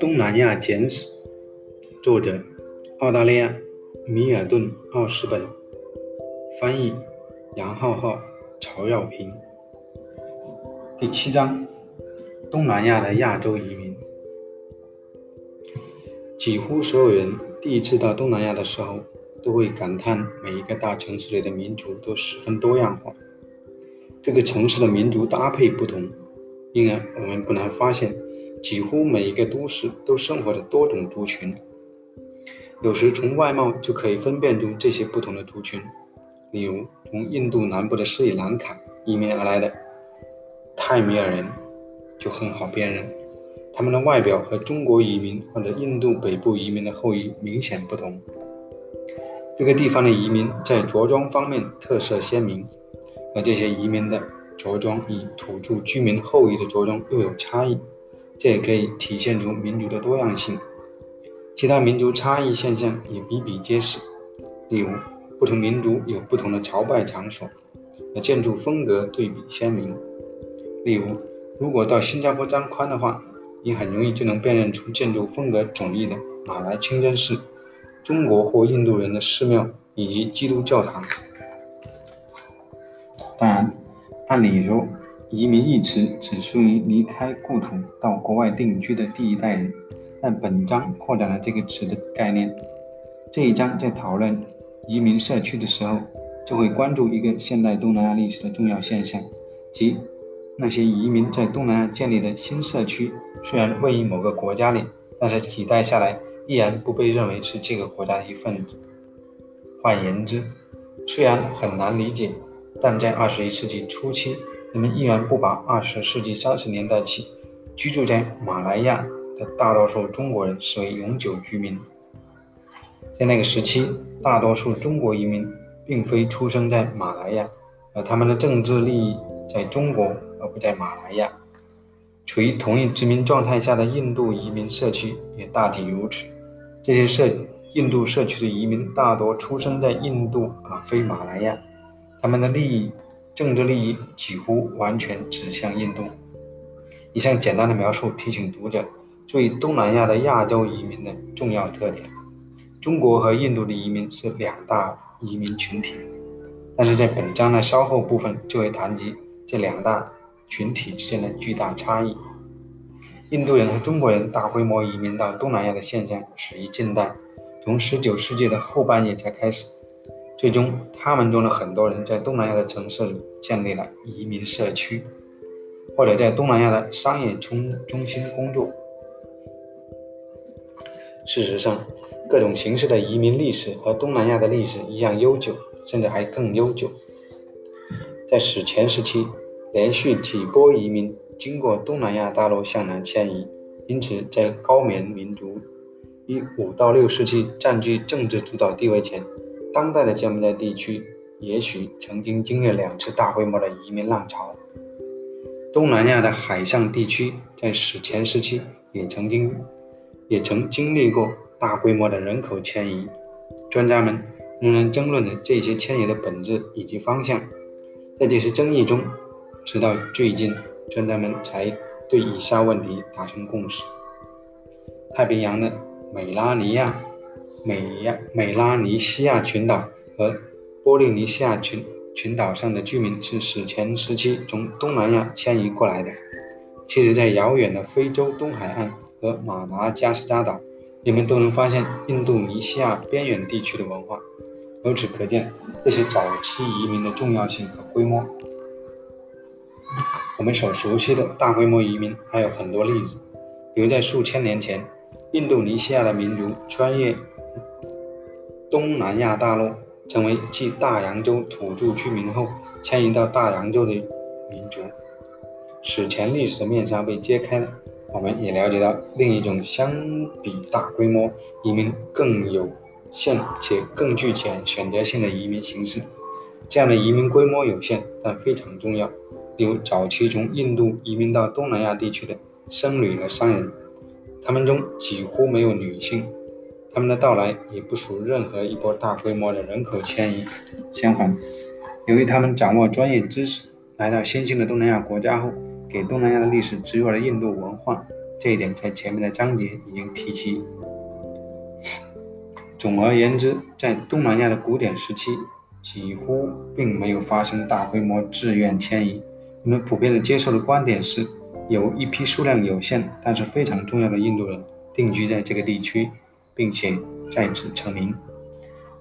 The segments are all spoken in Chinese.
东南亚简史》，作者澳大利亚米尔顿·奥斯本，翻译杨浩浩、曹耀平。第七章：东南亚的亚洲移民。几乎所有人第一次到东南亚的时候，都会感叹每一个大城市里的民族都十分多样化。这个城市的民族搭配不同，因而我们不难发现。几乎每一个都市都生活着多种族群，有时从外貌就可以分辨出这些不同的族群。例如，从印度南部的斯里兰卡移民而来的泰米尔人就很好辨认，他们的外表和中国移民或者印度北部移民的后裔明显不同。这个地方的移民在着装方面特色鲜明，而这些移民的着装与土著居民后裔的着装又有差异。这也可以体现出民族的多样性，其他民族差异现象也比比皆是。例如，不同民族有不同的朝拜场所，那建筑风格对比鲜明。例如，如果到新加坡张宽的话，你很容易就能辨认出建筑风格迥异的马来清真寺、中国或印度人的寺庙以及基督教堂。当然，按理说。移民一词只属于离开故土到国外定居的第一代人，但本章扩展了这个词的概念。这一章在讨论移民社区的时候，就会关注一个现代东南亚历史的重要现象，即那些移民在东南亚建立的新社区，虽然位于某个国家里，但是几代下来依然不被认为是这个国家的一份子。换言之，虽然很难理解，但在二十一世纪初期。人们依然不把二十世纪三十年代起居住在马来亚的大多数中国人视为永久居民。在那个时期，大多数中国移民并非出生在马来亚，而他们的政治利益在中国而不在马来亚。处于同一殖民状态下的印度移民社区也大体如此。这些社印度社区的移民大多出生在印度而非马来亚，他们的利益。政治利益几乎完全指向印度。以上简单的描述提醒读者注意东南亚的亚洲移民的重要特点。中国和印度的移民是两大移民群体，但是在本章的稍后部分就会谈及这两大群体之间的巨大差异。印度人和中国人大规模移民到东南亚的现象始于近代，从19世纪的后半叶才开始。最终，他们中的很多人在东南亚的城市里建立了移民社区，或者在东南亚的商业中中心工作。事实上，各种形式的移民历史和东南亚的历史一样悠久，甚至还更悠久。在史前时期，连续几波移民经过东南亚大陆向南迁移，因此在高棉民族于五到六世纪占据政治主导地位前。当代的柬埔寨地区也许曾经经历两次大规模的移民浪潮。东南亚的海上地区在史前时期也曾经也曾经历过大规模的人口迁移。专家们仍然争论着这些迁移的本质以及方向。在这些争议中，直到最近，专家们才对以下问题达成共识：太平洋的美拉尼亚。美亚美拉尼西亚群岛和波利尼西亚群群岛上的居民是史前时期从东南亚迁移过来的。其实，在遥远的非洲东海岸和马达加斯加岛，人们都能发现印度尼西亚边远地区的文化。由此可见，这些早期移民的重要性和规模。我们所熟悉的大规模移民还有很多例子，比如在数千年前，印度尼西亚的民族穿越。东南亚大陆成为继大洋洲土著居民后迁移到大洋洲的民族，史前历史的面纱被揭开了。我们也了解到另一种相比大规模移民更有限且更具选选择性的移民形式。这样的移民规模有限，但非常重要。例如，早期从印度移民到东南亚地区的僧侣和商人，他们中几乎没有女性。他们的到来也不属任何一波大规模的人口迁移。相反，由于他们掌握专业知识，来到新兴的东南亚国家后，给东南亚的历史植入了印度文化，这一点在前面的章节已经提及。总而言之，在东南亚的古典时期，几乎并没有发生大规模自愿迁移。人们普遍的接受的观点是，有一批数量有限但是非常重要的印度人定居在这个地区，并且再次成名。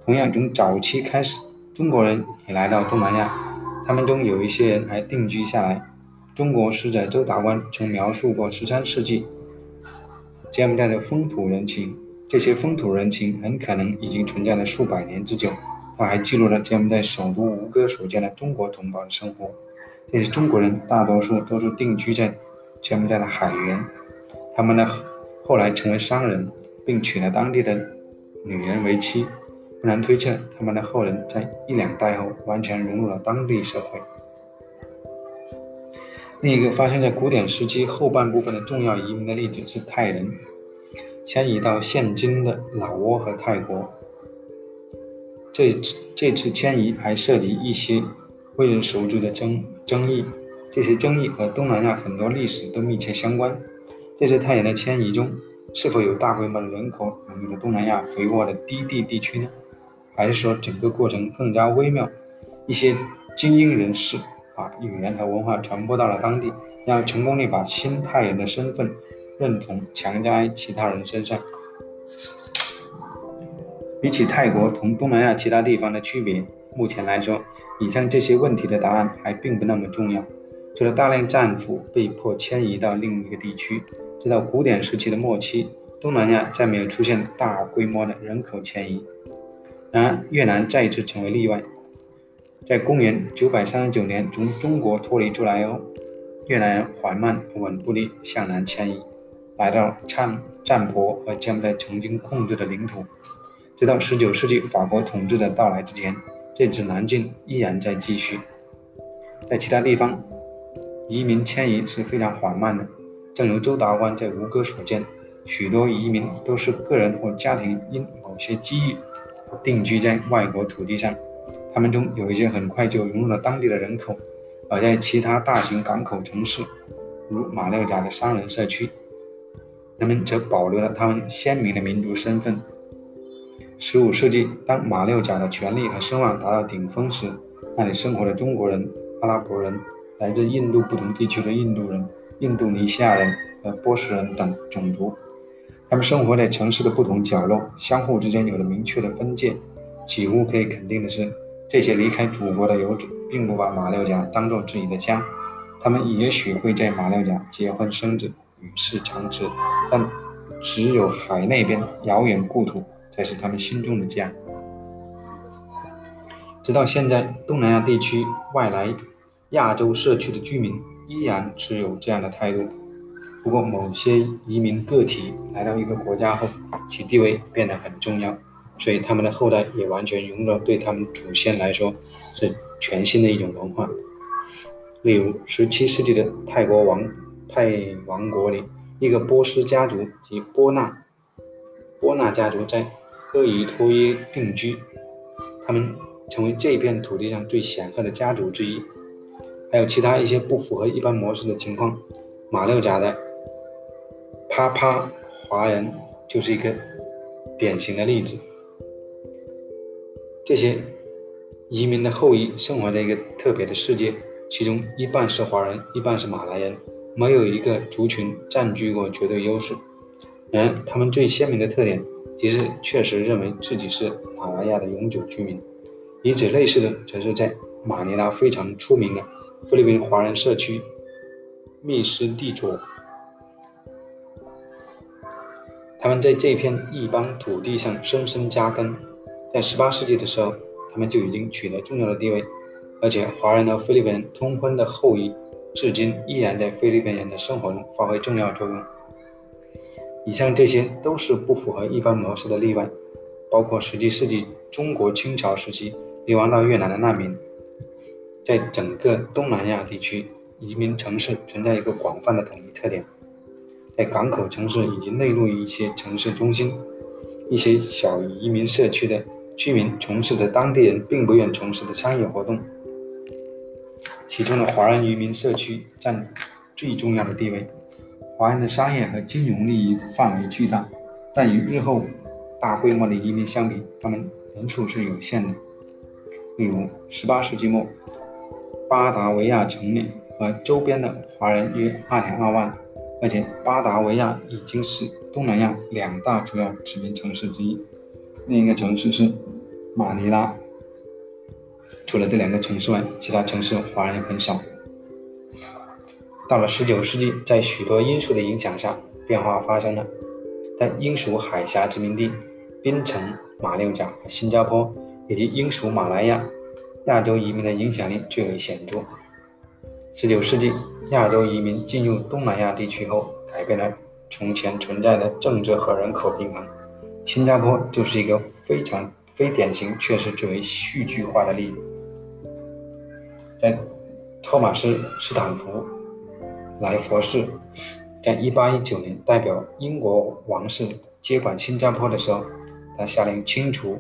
同样，从早期开始，中国人也来到东南亚，他们中有一些人还定居下来。中国使者周达观曾描述过十三世纪柬埔寨的风土人情。这些风土人情很可能已经存在了数百年之久。他还记录了柬埔寨首都吴哥所见的中国同胞的生活。这些中国人大多数都是定居在柬埔寨的海员，他们呢后来成为商人，并娶了当地的女人为妻。不难推测，他们的后人在一两代后完全融入了当地社会。另一个发生在古典时期后半部分的重要移民的例子是泰人。迁移到现今的老挝和泰国。这次这次迁移还涉及一些为人熟知的争争议，这些争议和东南亚很多历史都密切相关。这次泰人的迁移中，是否有大规模的人口涌入了东南亚肥沃的低地地区呢？还是说整个过程更加微妙？一些精英人士把语言和文化传播到了当地，然后成功地把新泰人的身份。认同强加于其他人身上。比起泰国同东南亚其他地方的区别，目前来说，以上这些问题的答案还并不那么重要。除了大量战俘被迫迁移到另一个地区，直到古典时期的末期，东南亚再没有出现大规模的人口迁移。然而，越南再一次成为例外。在公元939年从中国脱离出来后，越南人缓慢稳步地向南迁移。来到占占婆和柬埔寨曾经控制的领土，直到19世纪法国统治者到来之前，这次南进依然在继续。在其他地方，移民迁移是非常缓慢的。正如周达观在吴哥所见，许多移民都是个人或家庭因某些机遇定居在外国土地上，他们中有一些很快就融入了当地的人口，而在其他大型港口城市，如马六甲的商人社区。人们则保留了他们鲜明的民族身份。十五世纪，当马六甲的权力和声望达到顶峰时，那里生活的中国人、阿拉伯人、来自印度不同地区的印度人、印度尼西亚人和波斯人等种族，他们生活在城市的不同角落，相互之间有了明确的分界。几乎可以肯定的是，这些离开祖国的游子并不把马六甲当作自己的家，他们也许会在马六甲结婚生子。与世长辞，但只有海那边遥远故土才是他们心中的家。直到现在，东南亚地区外来亚洲社区的居民依然持有这样的态度。不过，某些移民个体来到一个国家后，其地位变得很重要，所以他们的后代也完全融入了对他们祖先来说是全新的一种文化。例如，17世纪的泰国王。泰王国里，一个波斯家族及波纳波纳家族在厄伊托耶定居，他们成为这片土地上最显赫的家族之一。还有其他一些不符合一般模式的情况，马六甲的帕帕华人就是一个典型的例子。这些移民的后裔生活在一个特别的世界，其中一半是华人，一半是马来人。没有一个族群占据过绝对优势，然而他们最鲜明的特点，即是确实认为自己是马来亚的永久居民。与此类似的，则是在马尼拉非常出名的菲律宾华人社区密斯蒂佐，他们在这片异邦土地上深深扎根，在18世纪的时候，他们就已经取得重要的地位，而且华人和菲律宾人通婚的后裔。至今依然在菲律宾人的生活中发挥重要作用。以上这些都是不符合一般模式的例外，包括17世纪中国清朝时期流亡到越南的难民。在整个东南亚地区，移民城市存在一个广泛的统一特点：在港口城市以及内陆一些城市中心，一些小移民社区的居民从事的当地人并不愿从事的商业活动。其中的华人移民社区占最重要的地位。华人的商业和金融利益范围巨大，但与日后大规模的移民相比，他们人数是有限的。例如，18世纪末，巴达维亚城内和周边的华人约2.2万，而且巴达维亚已经是东南亚两大主要殖民城市之一。另一个城市是马尼拉。除了这两个城市外，其他城市华人很少。到了19世纪，在许多因素的影响下，变化发生了。在英属海峡殖民地、槟城、马六甲和新加坡，以及英属马来亚，亚洲移民的影响力最为显著。19世纪，亚洲移民进入东南亚地区后，改变了从前存在的政治和人口平衡。新加坡就是一个非常非典型却是最为戏剧化的例子。在托马斯·斯坦福。莱佛士在1819年代表英国王室接管新加坡的时候，他下令清除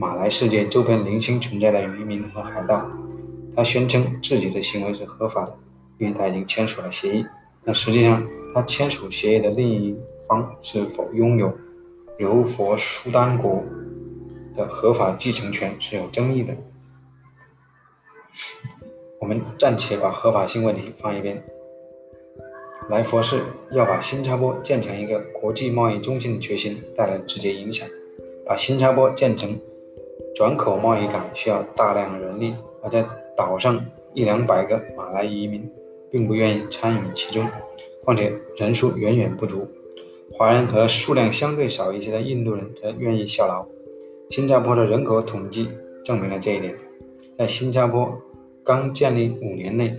马来世界周边零星存在的渔民和海盗。他宣称自己的行为是合法的，因为他已经签署了协议。但实际上，他签署协议的另一方是否拥有柔佛苏丹国的合法继承权是有争议的。我们暂且把合法性问题放一边。莱佛士要把新加坡建成一个国际贸易中心的决心带来直接影响。把新加坡建成转口贸易港需要大量人力，而在岛上一两百个马来移民并不愿意参与其中，况且人数远远不足。华人和数量相对少一些的印度人则愿意效劳。新加坡的人口统计证明了这一点。在新加坡刚建立五年内，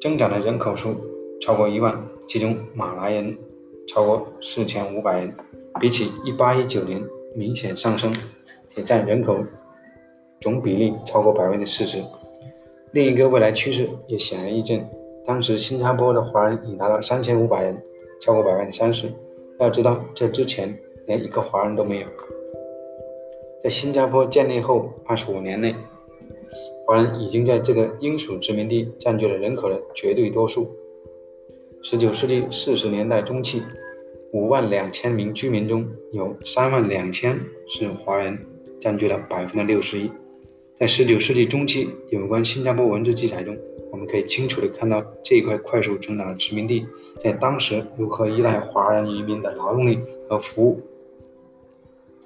增长的人口数。超过一万，其中马来人超过四千五百人，比起一八一九年明显上升，且占人口总比例超过百分之四十。另一个未来趋势也显而易见，当时新加坡的华人已达到三千五百人，超过百分之三十。要知道，这之前连一个华人都没有。在新加坡建立后二十五年内，华人已经在这个英属殖民地占据了人口的绝对多数。十九世纪四十年代中期，五万两千名居民中有三万两千是华人，占据了百分之六十一。在十九世纪中期，有关新加坡文字记载中，我们可以清楚地看到这一块快速成长的殖民地在当时如何依赖华人移民的劳动力和服务。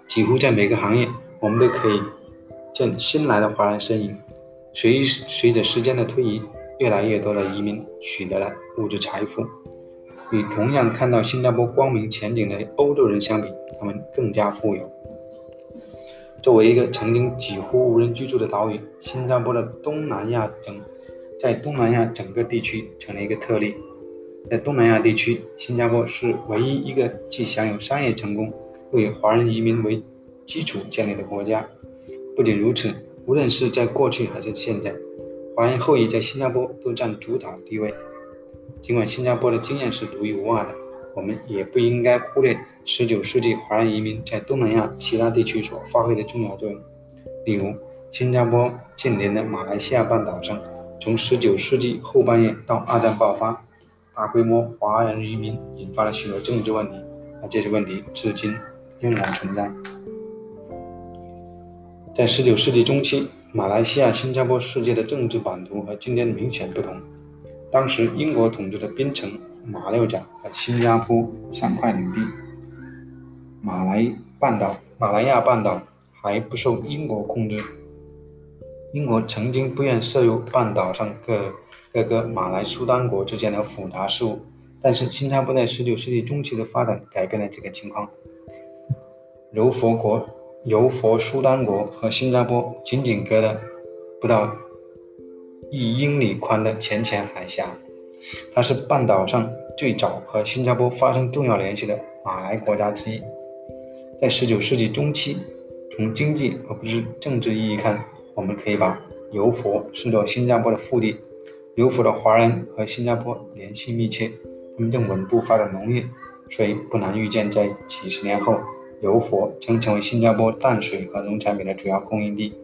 几乎在每个行业，我们都可以见新来的华人身影。随随着时间的推移，越来越多的移民取得了物质财富，与同样看到新加坡光明前景的欧洲人相比，他们更加富有。作为一个曾经几乎无人居住的岛屿，新加坡的东南亚整在东南亚整个地区成了一个特例。在东南亚地区，新加坡是唯一一个既享有商业成功，又以华人移民为基础建立的国家。不仅如此，无论是在过去还是现在。华人后裔在新加坡都占主导地位。尽管新加坡的经验是独一无二的，我们也不应该忽略19世纪华人移民在东南亚其他地区所发挥的重要作用。例如，新加坡近邻的马来西亚半岛上，从19世纪后半叶到二战爆发，大规模华人移民引发了许多政治问题，而这些问题至今仍然存在。在19世纪中期。马来西亚、新加坡世界的政治版图和今天明显不同。当时英国统治的槟城、马六甲和新加坡三块领地，马来半岛、马来亚半岛还不受英国控制。英国曾经不愿涉入半岛上各各个马来苏丹国之间的复杂事务，但是新加坡在19世纪中期的发展改变了这个情况。柔佛国。柔佛苏丹国和新加坡仅仅隔了不到一英里宽的浅浅海峡，它是半岛上最早和新加坡发生重要联系的马来国家之一。在19世纪中期，从经济而不是政治意义看，我们可以把柔佛视作新加坡的腹地。柔佛的华人和新加坡联系密切，他们正稳步发展农业，所以不难预见，在几十年后。柔佛将成为新加坡淡水和农产品的主要供应地。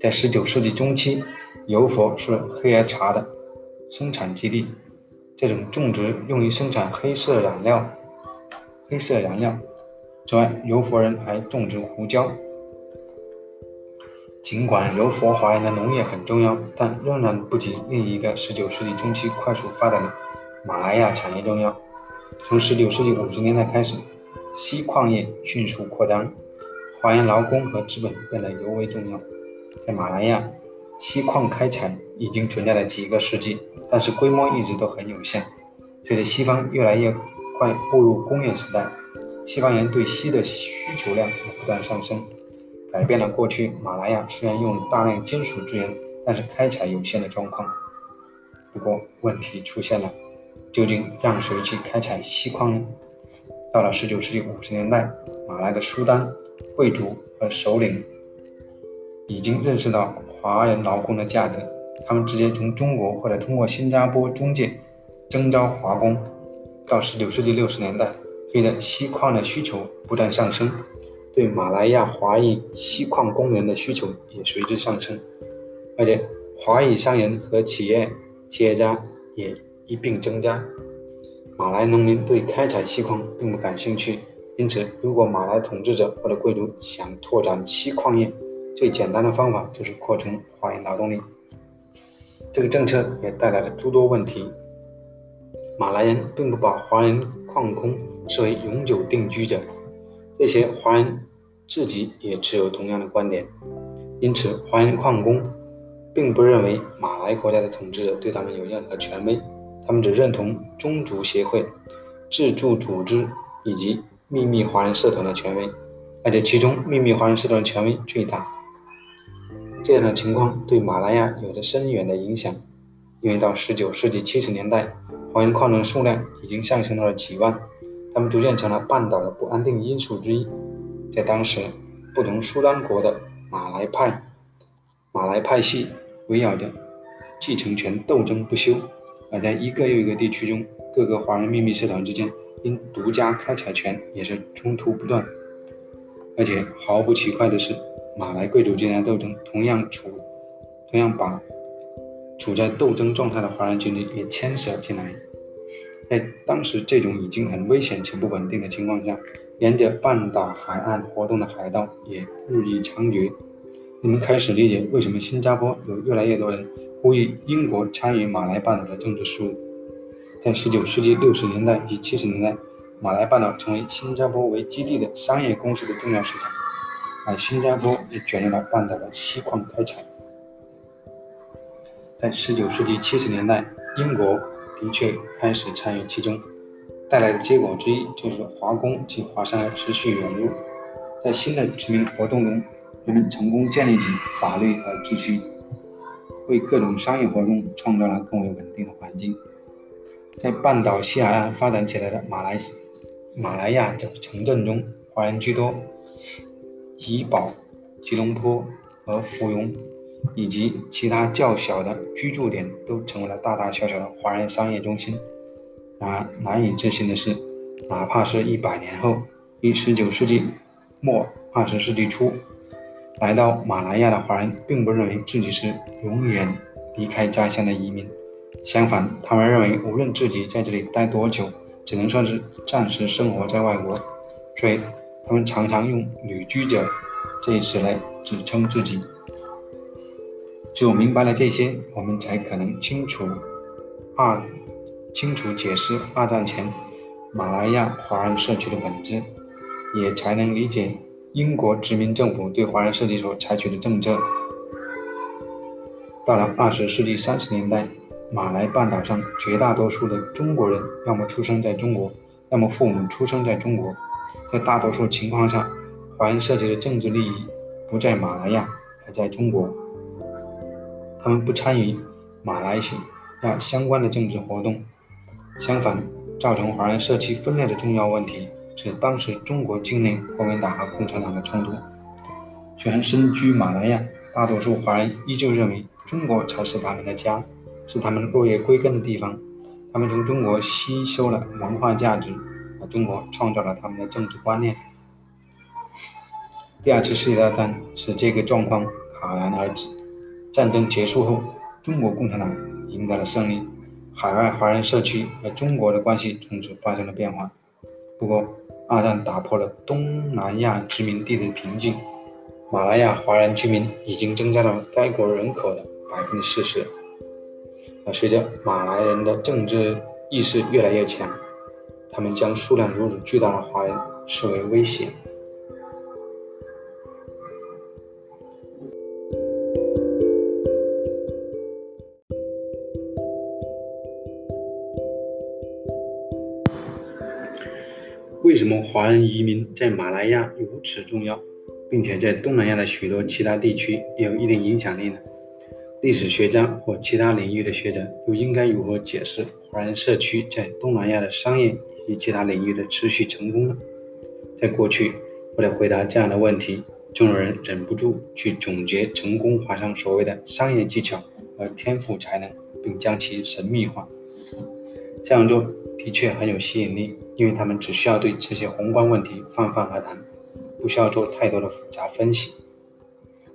在19世纪中期，柔佛是黑椰茶的生产基地。这种种植用于生产黑色染料。黑色燃料。此外，柔佛人还种植胡椒。尽管柔佛华人的农业很重要，但仍然不及另一个19世纪中期快速发展的马来亚产业重要。从19世纪50年代开始，锡矿业迅速扩张，华人劳工和资本变得尤为重要。在马来亚，锡矿开采已经存在了几个世纪，但是规模一直都很有限。随着西方越来越快步入工业时代，西方人对锡的需求量不断上升，改变了过去马来亚虽然用大量金属资源，但是开采有限的状况。不过问题出现了，究竟让谁去开采锡矿呢？到了19世纪50年代，马来的苏丹贵族和首领已经认识到华人劳工的价值，他们直接从中国或者通过新加坡中介征召华工。到19世纪60年代，随着锡矿的需求不断上升，对马来亚华裔锡矿工人的需求也随之上升，而且华裔商人和企业企业家也一并增加。马来农民对开采锡矿并不感兴趣，因此，如果马来统治者或者贵族想拓展锡矿业，最简单的方法就是扩充华人劳动力。这个政策也带来了诸多问题。马来人并不把华人矿工视为永久定居者，这些华人自己也持有同样的观点，因此华人矿工并不认为马来国家的统治者对他们有任何权威，他们只认同宗族协会、自助组织以及秘密华人社团的权威，而且其中秘密华人社团的权威最大。这样的情况对马来亚有着深远的影响，因为到19世纪70年代。华人矿人数量已经上升到了几万，他们逐渐成了半岛的不安定因素之一。在当时，不同苏丹国的马来派、马来派系围绕着继承权斗争不休，而在一个又一个地区中，各个华人秘密社团之间因独家开采权也是冲突不断。而且毫不奇怪的是，马来贵族之间的斗争同样处，同样把。处在斗争状态的华人群体也牵涉进来，在当时这种已经很危险且不稳定的情况下，沿着半岛海岸活动的海盗也日益猖獗。你们开始理解为什么新加坡有越来越多人呼吁英国参与马来半岛的政治事务。在19世纪60年代及70年代，马来半岛成为新加坡为基地的商业公司的重要市场，而新加坡也卷入了半岛的锡矿开采。在19世纪70年代，英国的确开始参与其中，带来的结果之一就是华工及华商的持续涌入。在新的殖民活动中，人们成功建立起法律和秩序，为各种商业活动创造了更为稳定的环境。在半岛西海岸发展起来的马来西马来亚的城镇中，华人居多，怡保、吉隆坡和芙蓉。以及其他较小的居住点都成为了大大小小的华人商业中心。然而，难以置信的是，哪怕是一百年后，于19世纪末20世纪初来到马来亚的华人，并不认为自己是永远离开家乡的移民。相反，他们认为无论自己在这里待多久，只能算是暂时生活在外国，所以他们常常用“旅居者”这一词来指称自己。只有明白了这些，我们才可能清楚二清楚解释二战前马来亚华人社区的本质，也才能理解英国殖民政府对华人社区所采取的政策。到了二十世纪三十年代，马来半岛上绝大多数的中国人要么出生在中国，要么父母出生在中国，在大多数情况下，华人社区的政治利益不在马来亚，而在中国。他们不参与马来西亚相关的政治活动。相反，造成华人社区分裂的重要问题是当时中国境内国民党和共产党的冲突。虽然身居马来亚，大多数华人依旧认为中国才是他们的家，是他们落叶归根的地方。他们从中国吸收了文化价值，而中国创造了他们的政治观念。第二次世界大战使这个状况戛然而止。战争结束后，中国共产党赢得了胜利，海外华人社区和中国的关系从此发生了变化。不过，二战打破了东南亚殖民地的平静，马来亚华人居民已经增加到该国人口的百分之四十。而随着马来人的政治意识越来越强，他们将数量如此巨大的华人视为威胁。为什么华人移民在马来亚如此重要，并且在东南亚的许多其他地区也有一定影响力呢？历史学家或其他领域的学者又应该如何解释华人社区在东南亚的商业以及其他领域的持续成功呢？在过去，为了回答这样的问题，众人忍不住去总结成功华商所谓的商业技巧和天赋才能，并将其神秘化。这样做的确很有吸引力。因为他们只需要对这些宏观问题泛泛而谈，不需要做太多的复杂分析。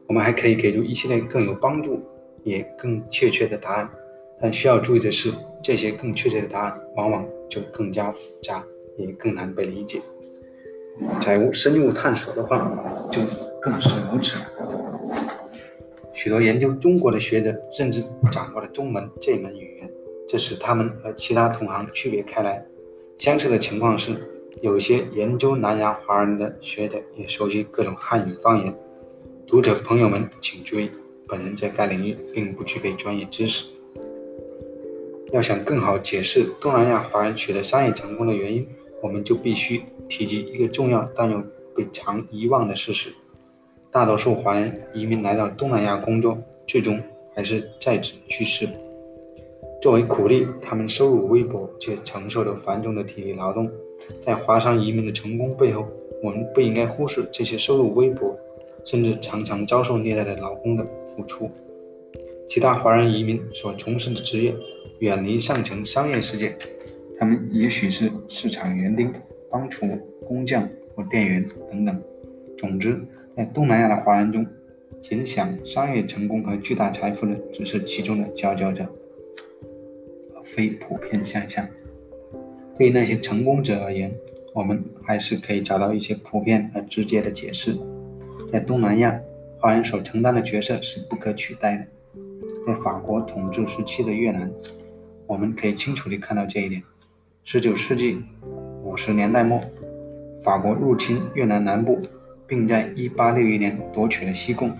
我们还可以给出一系列更有帮助也更确切的答案，但需要注意的是，这些更确切的答案往往就更加复杂，也更难被理解。假如深入探索的话，就更是如此。许多研究中国的学者甚至掌握了中文这门语言，这使他们和其他同行区别开来。相似的情况是，有些研究南洋华人的学者也熟悉各种汉语方言。读者朋友们请注意，本人在该领域并不具备专业知识。要想更好解释东南亚华人取得商业成功的原因，我们就必须提及一个重要但又被常遗忘的事实：大多数华人移民来到东南亚工作，最终还是在职去世。作为苦力，他们收入微薄，却承受着繁重的体力劳动。在华商移民的成功背后，我们不应该忽视这些收入微薄，甚至常常遭受虐待的劳工的付出。其他华人移民所从事的职业远离上层商业世界，他们也许是市场园丁、帮厨、工匠或店员等等。总之，在东南亚的华人中，仅享商业成功和巨大财富的只是其中的佼佼者。非普遍现象。对于那些成功者而言，我们还是可以找到一些普遍而直接的解释。在东南亚，华人所承担的角色是不可取代的。在法国统治时期的越南，我们可以清楚地看到这一点。19世纪50年代末，法国入侵越南南部，并在1861年夺取了西贡。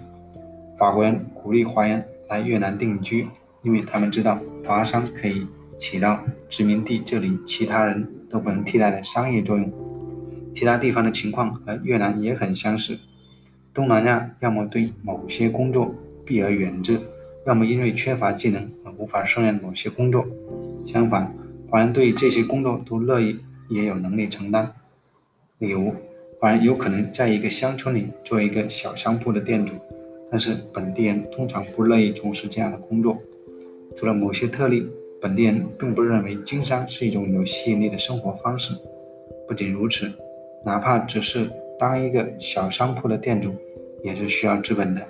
法国人鼓励华人来越南定居。因为他们知道华商可以起到殖民地这里其他人都不能替代的商业作用。其他地方的情况和越南也很相似。东南亚要么对某些工作避而远之，要么因为缺乏技能而无法胜任某些工作。相反，华人对这些工作都乐意，也有能力承担。例如，华人有可能在一个乡村里做一个小商铺的店主，但是本地人通常不乐意从事这样的工作。除了某些特例，本地人并不认为经商是一种有吸引力的生活方式。不仅如此，哪怕只是当一个小商铺的店主，也是需要资本的，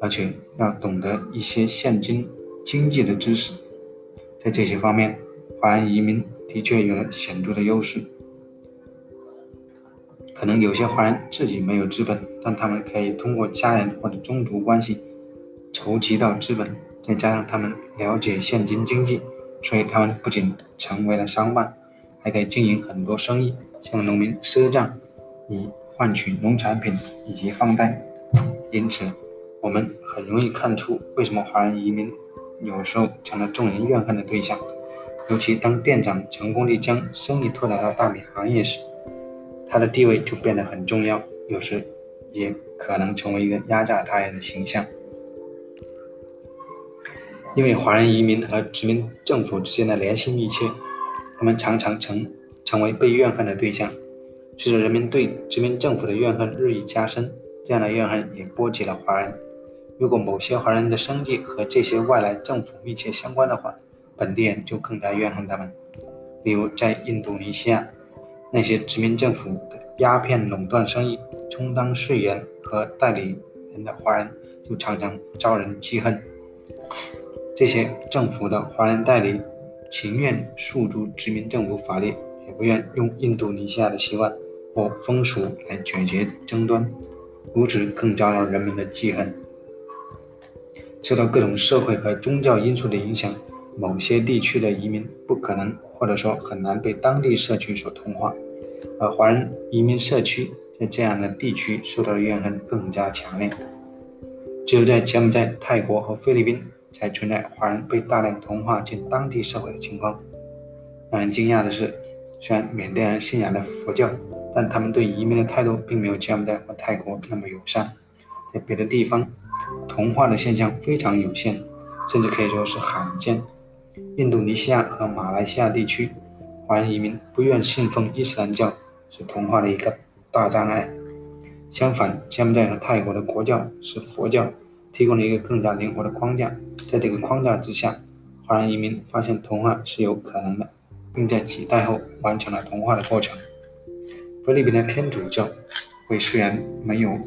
而且要懂得一些现金经济的知识。在这些方面，华人移民的确有了显著的优势。可能有些华人自己没有资本，但他们可以通过家人或者宗族关系筹集到资本。再加上他们了解现金经济，所以他们不仅成为了商贩，还可以经营很多生意，向农民赊账，以换取农产品以及放贷。因此，我们很容易看出为什么华人移民有时候成了众人怨恨的对象。尤其当店长成功地将生意拓展到大米行业时，他的地位就变得很重要，有时也可能成为一个压榨他人的形象。因为华人移民和殖民政府之间的联系密切，他们常常成成为被怨恨的对象。随着人民对殖民政府的怨恨日益加深，这样的怨恨也波及了华人。如果某些华人的生计和这些外来政府密切相关的话，本地人就更加怨恨他们。例如，在印度尼西亚，那些殖民政府的鸦片垄断生意、充当税员和代理人的华人，就常常遭人记恨。这些政府的华人代理情愿诉诸殖民政府法律，也不愿用印度尼西亚的习惯或风俗来解决争端，如此更招了人们的记恨。受到各种社会和宗教因素的影响，某些地区的移民不可能或者说很难被当地社区所同化，而华人移民社区在这样的地区受到的怨恨更加强烈。只有在柬埔寨、泰国和菲律宾才存在华人被大量同化进当地社会的情况。让人惊讶的是，虽然缅甸人信仰的佛教，但他们对移民的态度并没有柬埔寨和泰国那么友善。在别的地方，同化的现象非常有限，甚至可以说是罕见。印度尼西亚和马来西亚地区，华人移民不愿信奉伊斯兰教，是同化的一个大障碍。相反，柬埔寨和泰国的国教是佛教，提供了一个更加灵活的框架。在这个框架之下，华人移民发现同化是有可能的，并在几代后完成了同化的过程。菲律宾的天主教会虽然没有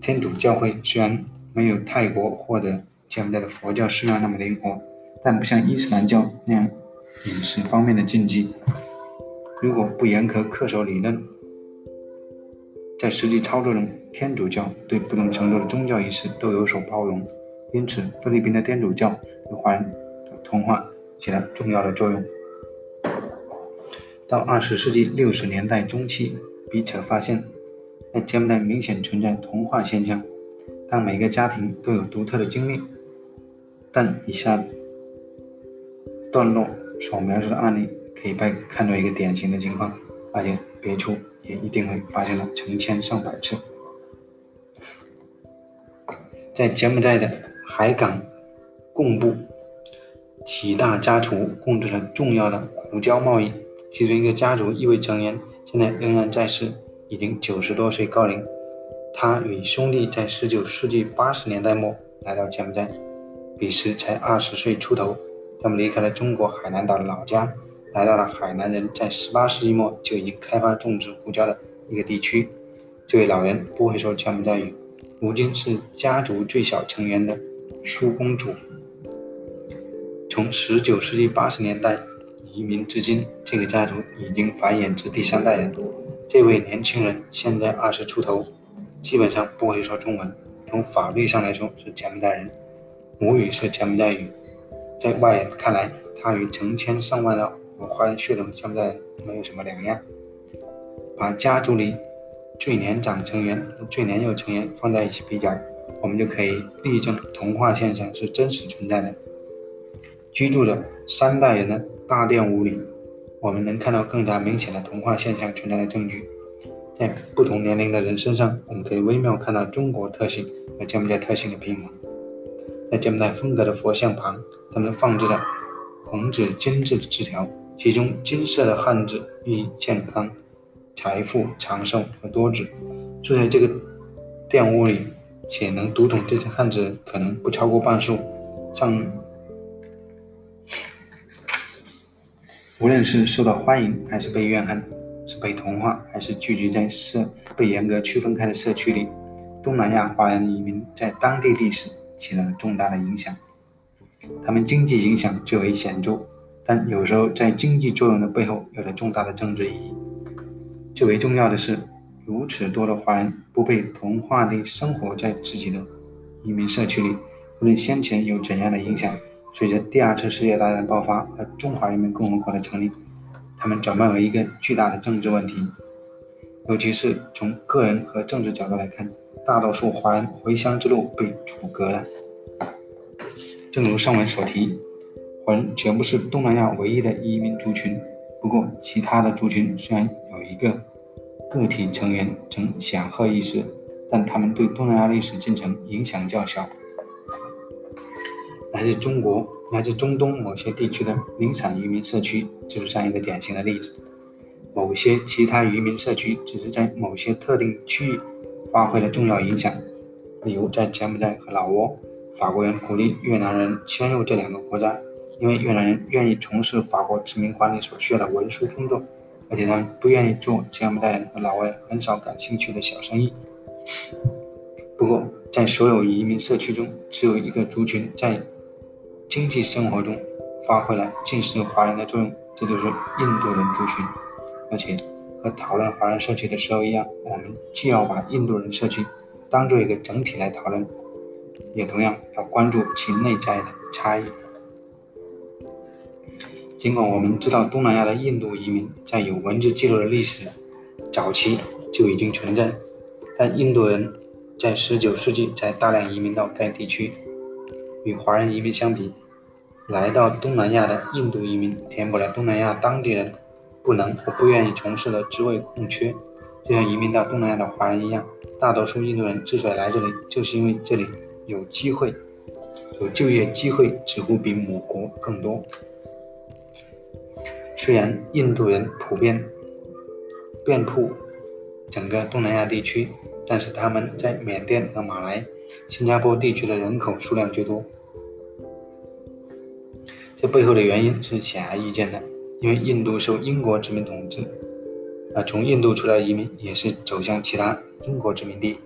天主教会虽然没有泰国或者柬埔寨的佛教寺庙那么灵活，但不像伊斯兰教那样饮食方面的禁忌。如果不严格恪守理论，在实际操作中，天主教对不同程度的宗教仪式都有所包容，因此菲律宾的天主教对华人的同化起了重要的作用。到二十世纪六十年代中期，笔者发现，在柬埔寨明显存在同化现象，但每个家庭都有独特的经历。但以下段落所描述的案例可以被看作一个典型的情况，而且别处。也一定会发生了成千上百次。在柬埔寨的海港贡布，几大家族控制了重要的胡椒贸易。其中一个家族一位成员现在仍然在世，已经九十多岁高龄。他与兄弟在十九世纪八十年代末来到柬埔寨，彼时才二十岁出头。他们离开了中国海南岛的老家。来到了海南人在十八世纪末就已经开发种植胡椒的一个地区。这位老人不会说柬埔寨语，如今是家族最小成员的苏公主。从十九世纪八十年代移民至今，这个家族已经繁衍至第三代人。这位年轻人现在二十出头，基本上不会说中文。从法律上来说是柬埔寨人，母语是柬埔寨语。在外人看来，他与成千上万的和华人血统现在没有什么两样。把家族里最年长成员和最年幼成员放在一起比较，我们就可以例证同化现象是真实存在的。居住着三代人的大殿屋里，我们能看到更加明显的同化现象存在的证据。在不同年龄的人身上，我们可以微妙看到中国特性和柬埔寨特性的平衡。在柬埔寨风格的佛像旁，他们放置着红纸金字的字条。其中金色的汉字寓意健康、财富、长寿和多子。住在这个店屋里且能读懂这些汉字，可能不超过半数。上，无论是受到欢迎还是被怨恨，是被同化还是聚集在社被严格区分开的社区里，东南亚华人移民在当地历史起了重大的影响。他们经济影响最为显著。但有时候，在经济作用的背后，有着重大的政治意义。最为重要的是，如此多的华人不被同化地生活在自己的移民社区里，无论先前有怎样的影响，随着第二次世界大战爆发和中华人民共和国的成立，他们转变为一个巨大的政治问题。尤其是从个人和政治角度来看，大多数华人回乡之路被阻隔了。正如上文所提。华人绝不是东南亚唯一的移民族群，不过其他的族群虽然有一个个体成员曾显赫一时，但他们对东南亚历史进程影响较小。来自中国、来自中东某些地区的零散移民社区就是这样一个典型的例子。某些其他移民社区只是在某些特定区域发挥了重要影响，例如在柬埔寨和老挝，法国人鼓励越南人迁入这两个国家。因为越南人愿意从事法国殖民管理所需要的文书工作，而且他们不愿意做柬埔寨人和老外很少感兴趣的小生意。不过，在所有移民社区中，只有一个族群在经济生活中发挥了近似华人的作用，这就是印度人族群。而且和讨论华人社区的时候一样，我们既要把印度人社区当做一个整体来讨论，也同样要关注其内在的差异。尽管我们知道东南亚的印度移民在有文字记录的历史早期就已经存在，但印度人在19世纪才大量移民到该地区。与华人移民相比，来到东南亚的印度移民填补了东南亚当地人不能或不愿意从事的职位空缺。就像移民到东南亚的华人一样，大多数印度人之所以来这里，就是因为这里有机会，有就业机会几乎比母国更多。虽然印度人普遍遍布整个东南亚地区，但是他们在缅甸和马来、新加坡地区的人口数量最多。这背后的原因是显而易见的，因为印度受英国殖民统治，啊从印度出来移民也是走向其他英国殖民地。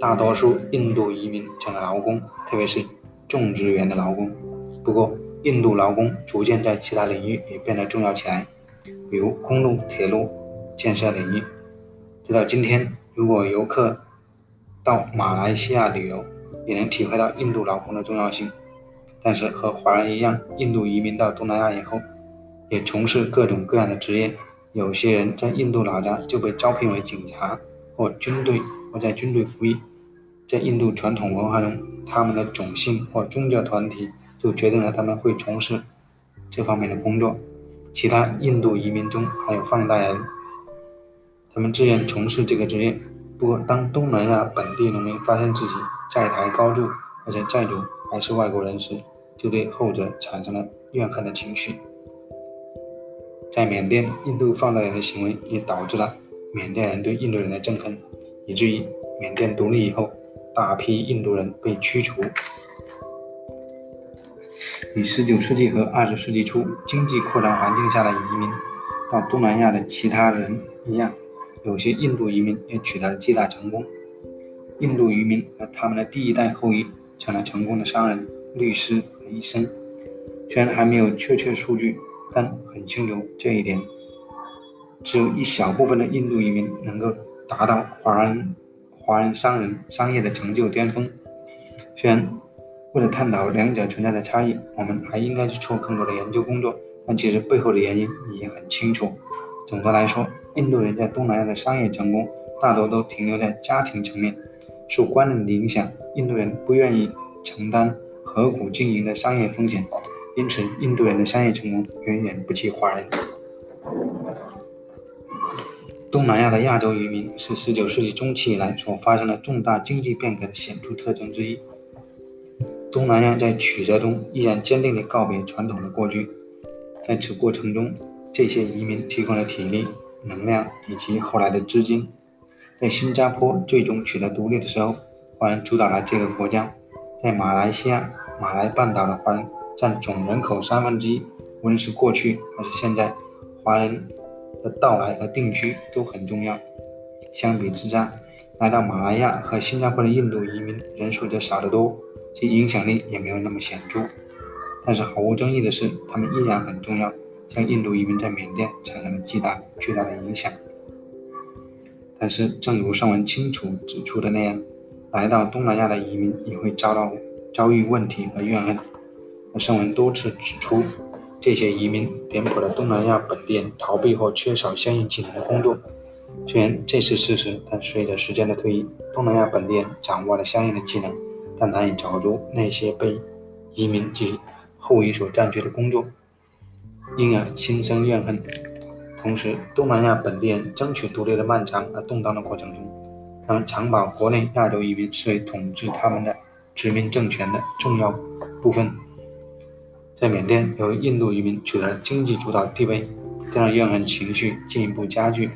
大多数印度移民成了劳工，特别是种植园的劳工。不过，印度劳工逐渐在其他领域也变得重要起来，比如公路、铁路建设领域。直到今天，如果游客到马来西亚旅游，也能体会到印度劳工的重要性。但是和华人一样，印度移民到东南亚以后，也从事各种各样的职业。有些人在印度老家就被招聘为警察或军队，或在军队服役。在印度传统文化中，他们的种姓或宗教团体。就决定了他们会从事这方面的工作。其他印度移民中还有放大人，他们自愿从事这个职业。不过，当东南亚本地农民发现自己债台高筑，而且债主还是外国人时，就对后者产生了怨恨的情绪。在缅甸，印度放大人的行为也导致了缅甸人对印度人的憎恨，以至于缅甸独立以后，大批印度人被驱逐。与19世纪和20世纪初经济扩张环境下的移民到东南亚的其他人一样，有些印度移民也取得了巨大成功。印度移民和他们的第一代后裔成了成功的商人、律师和医生。虽然还没有确切数据，但很清楚这一点：只有一小部分的印度移民能够达到华人华人商人商业的成就巅峰。虽然。为了探讨两者存在的差异，我们还应该去做更多的研究工作。但其实背后的原因也很清楚。总的来说，印度人在东南亚的商业成功大多都停留在家庭层面。受观念的影响，印度人不愿意承担合股经营的商业风险，因此印度人的商业成功远远不及华人。东南亚的亚洲移民是19世纪中期以来所发生的重大经济变革的显著特征之一。东南亚在曲折中依然坚定地告别传统的过去，在此过程中，这些移民提供了体力、能量以及后来的资金。在新加坡最终取得独立的时候，华人主导了这个国家。在马来西亚，马来半岛的华人占总人口三分之一。无论是过去还是现在，华人的到来和定居都很重要。相比之下，来到马来亚和新加坡的印度移民人数则少得多。其影响力也没有那么显著，但是毫无争议的是，他们依然很重要，像印度移民在缅甸产生了巨大巨大的影响。但是，正如上文清楚指出的那样，来到东南亚的移民也会遭到遭遇问题和怨恨。上文多次指出，这些移民填补了东南亚本地人逃避或缺少相应技能的工作。虽然这是事实，但随着时间的推移，东南亚本地人掌握了相应的技能。但难以找出那些被移民及后裔所占据的工作，因而心生怨恨。同时，东南亚本地人争取独立的漫长而动荡的过程中，他们常把国内亚洲移民视为统治他们的殖民政权的重要部分。在缅甸，由于印度移民取得经济主导地位，这样怨恨情绪进一步加剧。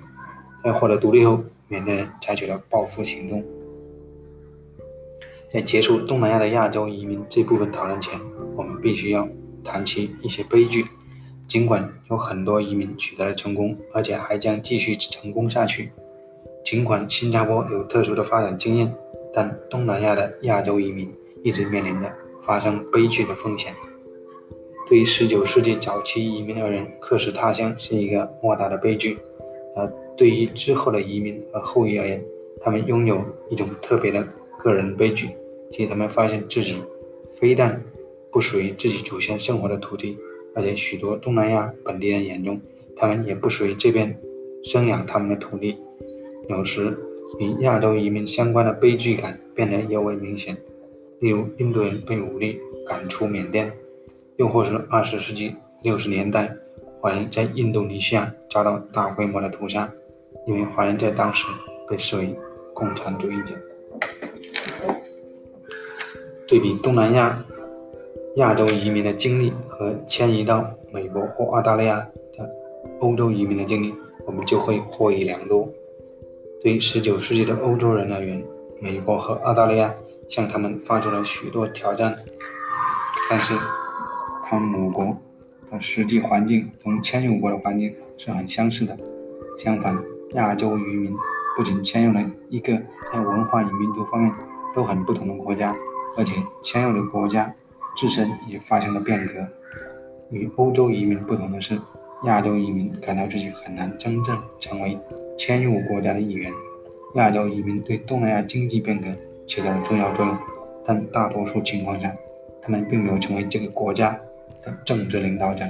在获得独立后，缅甸人采取了报复行动。在结束东南亚的亚洲移民这部分讨论前，我们必须要谈起一些悲剧。尽管有很多移民取得了成功，而且还将继续成功下去；尽管新加坡有特殊的发展经验，但东南亚的亚洲移民一直面临着发生悲剧的风险。对于19世纪早期移民而言，客死他乡是一个莫大的悲剧；而对于之后的移民和后裔而言，他们拥有一种特别的个人悲剧，即他们发现自己非但不属于自己祖先生活的土地，而且许多东南亚本地人眼中，他们也不属于这边生养他们的土地。有时，与亚洲移民相关的悲剧感变得尤为明显，例如印度人被武力赶出缅甸。又或是二十世纪六十年代，华人在印度尼西亚遭到大规模的屠杀，因为华人在当时被视为共产主义者。对比东南亚亚洲移民的经历和迁移到美国或澳大利亚的欧洲移民的经历，我们就会获益良多。对于十九世纪的欧洲人而言，美国和澳大利亚向他们发出了许多挑战，但是。他们母国的实际环境同迁入国的环境是很相似的。相反，亚洲移民不仅迁入了一个在文化与民族方面都很不同的国家，而且迁入的国家自身也发生了变革。与欧洲移民不同的是，亚洲移民感到自己很难真正成为迁入国家的一员。亚洲移民对东南亚经济变革起到了重要作用，但大多数情况下，他们并没有成为这个国家的。政治领导者。